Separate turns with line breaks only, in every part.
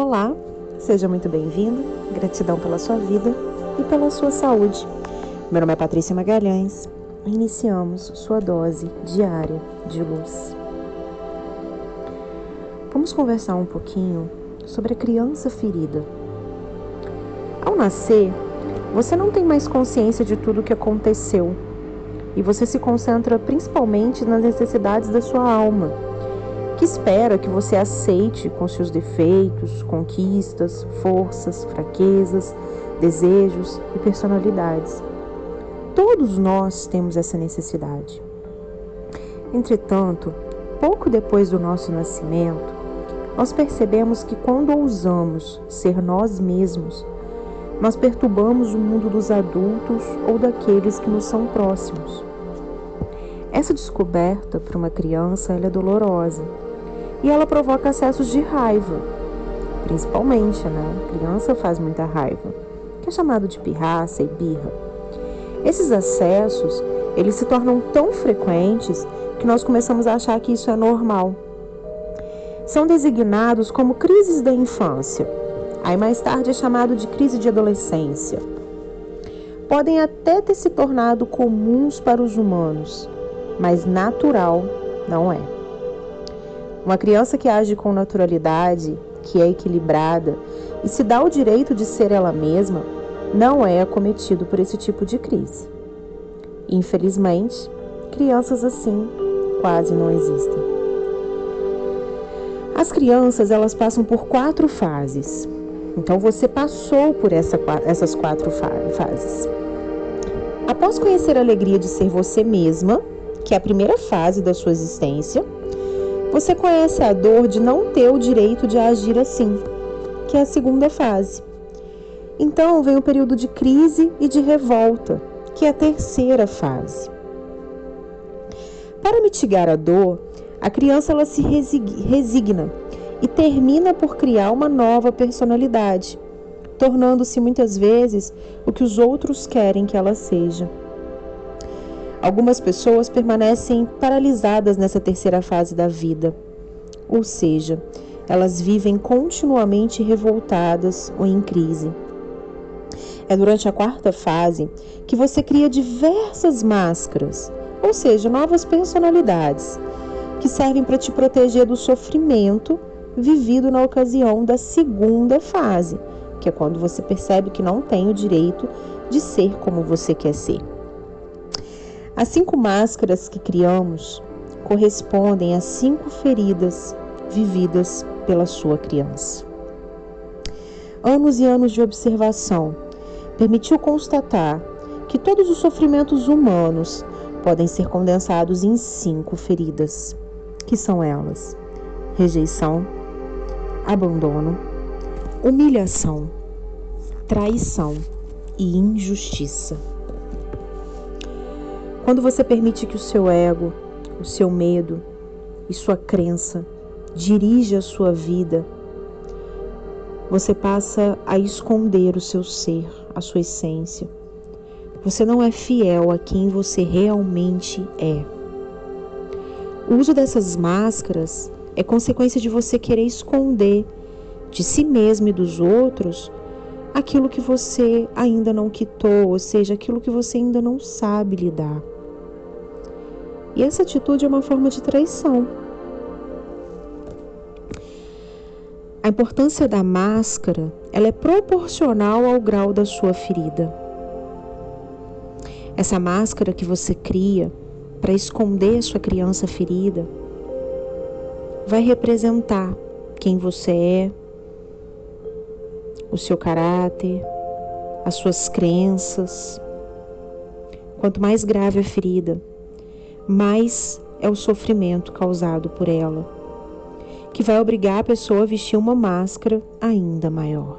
Olá, seja muito bem-vindo. Gratidão pela sua vida e pela sua saúde. Meu nome é Patrícia Magalhães. Iniciamos sua dose diária de luz. Vamos conversar um pouquinho sobre a criança ferida. Ao nascer, você não tem mais consciência de tudo o que aconteceu e você se concentra principalmente nas necessidades da sua alma, que espera que você aceite com seus defeitos, conquistas, forças, fraquezas, desejos e personalidades. Todos nós temos essa necessidade. Entretanto, pouco depois do nosso nascimento, nós percebemos que quando ousamos ser nós mesmos, nós perturbamos o mundo dos adultos ou daqueles que nos são próximos. Essa descoberta para uma criança é dolorosa e ela provoca acessos de raiva, principalmente, né? A criança faz muita raiva, que é chamado de pirraça e birra. Esses acessos, eles se tornam tão frequentes que nós começamos a achar que isso é normal. São designados como crises da infância Aí mais tarde é chamado de crise de adolescência. Podem até ter se tornado comuns para os humanos, mas natural não é. Uma criança que age com naturalidade, que é equilibrada e se dá o direito de ser ela mesma, não é acometido por esse tipo de crise. Infelizmente, crianças assim quase não existem. As crianças elas passam por quatro fases. Então você passou por essa, essas quatro fases. Após conhecer a alegria de ser você mesma, que é a primeira fase da sua existência, você conhece a dor de não ter o direito de agir assim, que é a segunda fase. Então vem o período de crise e de revolta, que é a terceira fase. Para mitigar a dor, a criança ela se resigna e termina por criar uma nova personalidade, tornando-se muitas vezes o que os outros querem que ela seja. Algumas pessoas permanecem paralisadas nessa terceira fase da vida, ou seja, elas vivem continuamente revoltadas ou em crise. É durante a quarta fase que você cria diversas máscaras, ou seja, novas personalidades, que servem para te proteger do sofrimento vivido na ocasião da segunda fase, que é quando você percebe que não tem o direito de ser como você quer ser. As cinco máscaras que criamos correspondem a cinco feridas vividas pela sua criança. Anos e anos de observação permitiu constatar que todos os sofrimentos humanos podem ser condensados em cinco feridas, que são elas: rejeição, abandono, humilhação, traição e injustiça. Quando você permite que o seu ego, o seu medo e sua crença dirija a sua vida, você passa a esconder o seu ser, a sua essência. Você não é fiel a quem você realmente é. O uso dessas máscaras é consequência de você querer esconder de si mesmo e dos outros aquilo que você ainda não quitou, ou seja, aquilo que você ainda não sabe lidar. E essa atitude é uma forma de traição. A importância da máscara, ela é proporcional ao grau da sua ferida. Essa máscara que você cria para esconder sua criança ferida, vai representar quem você é, o seu caráter, as suas crenças. Quanto mais grave a ferida, mais é o sofrimento causado por ela, que vai obrigar a pessoa a vestir uma máscara ainda maior.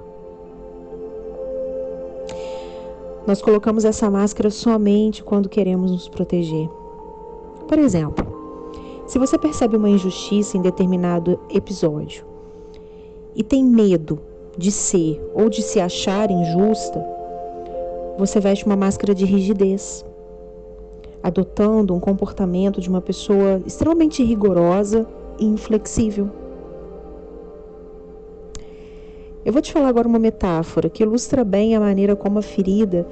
Nós colocamos essa máscara somente quando queremos nos proteger. Por exemplo, se você percebe uma injustiça em determinado episódio e tem medo de ser ou de se achar injusta, você veste uma máscara de rigidez, adotando um comportamento de uma pessoa extremamente rigorosa e inflexível. Eu vou te falar agora uma metáfora que ilustra bem a maneira como a ferida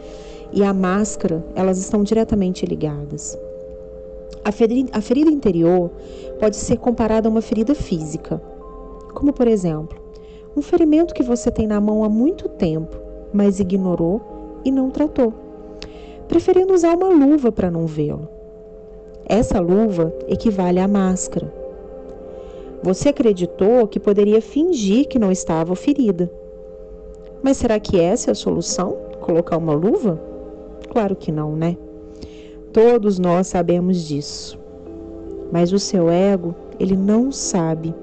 e a máscara, elas estão diretamente ligadas. A ferida, a ferida interior pode ser comparada a uma ferida física, como por exemplo, um ferimento que você tem na mão há muito tempo, mas ignorou e não tratou, preferindo usar uma luva para não vê-lo. Essa luva equivale à máscara. Você acreditou que poderia fingir que não estava ferida. Mas será que essa é a solução? Colocar uma luva? Claro que não, né? Todos nós sabemos disso. Mas o seu ego, ele não sabe.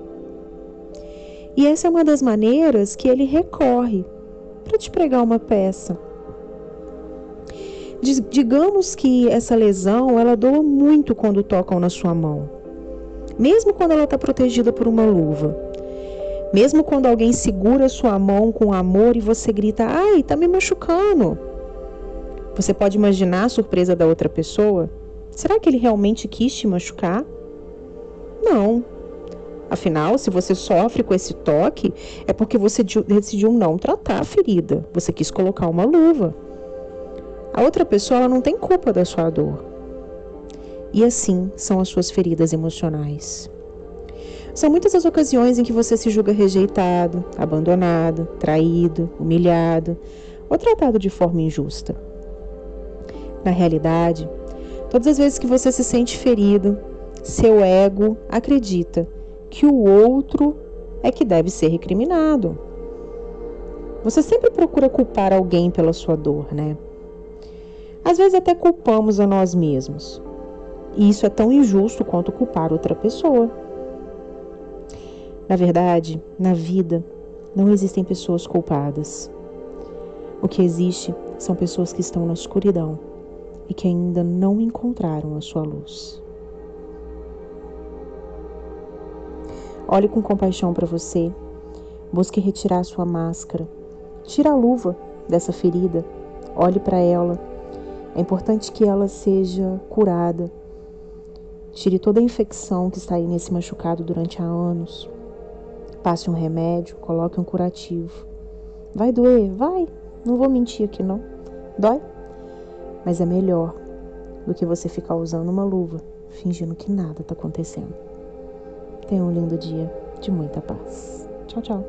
E essa é uma das maneiras que ele recorre para te pregar uma peça. Digamos que essa lesão ela doa muito quando tocam na sua mão, mesmo quando ela está protegida por uma luva. Mesmo quando alguém segura sua mão com amor e você grita, ai, tá me machucando. Você pode imaginar a surpresa da outra pessoa? Será que ele realmente quis te machucar? Não. Afinal, se você sofre com esse toque, é porque você decidiu não tratar a ferida. Você quis colocar uma luva. A outra pessoa não tem culpa da sua dor. E assim são as suas feridas emocionais. São muitas as ocasiões em que você se julga rejeitado, abandonado, traído, humilhado ou tratado de forma injusta. Na realidade, todas as vezes que você se sente ferido, seu ego acredita que o outro é que deve ser recriminado. Você sempre procura culpar alguém pela sua dor, né? Às vezes até culpamos a nós mesmos. E isso é tão injusto quanto culpar outra pessoa. Na verdade, na vida, não existem pessoas culpadas. O que existe são pessoas que estão na escuridão e que ainda não encontraram a sua luz. Olhe com compaixão para você, busque retirar a sua máscara, tira a luva dessa ferida, olhe para ela. É importante que ela seja curada. Tire toda a infecção que está aí nesse machucado durante há anos. Passe um remédio, coloque um curativo. Vai doer? Vai. Não vou mentir aqui não. Dói? mas é melhor do que você ficar usando uma luva fingindo que nada está acontecendo. Tenha um lindo dia de muita paz. Tchau, tchau.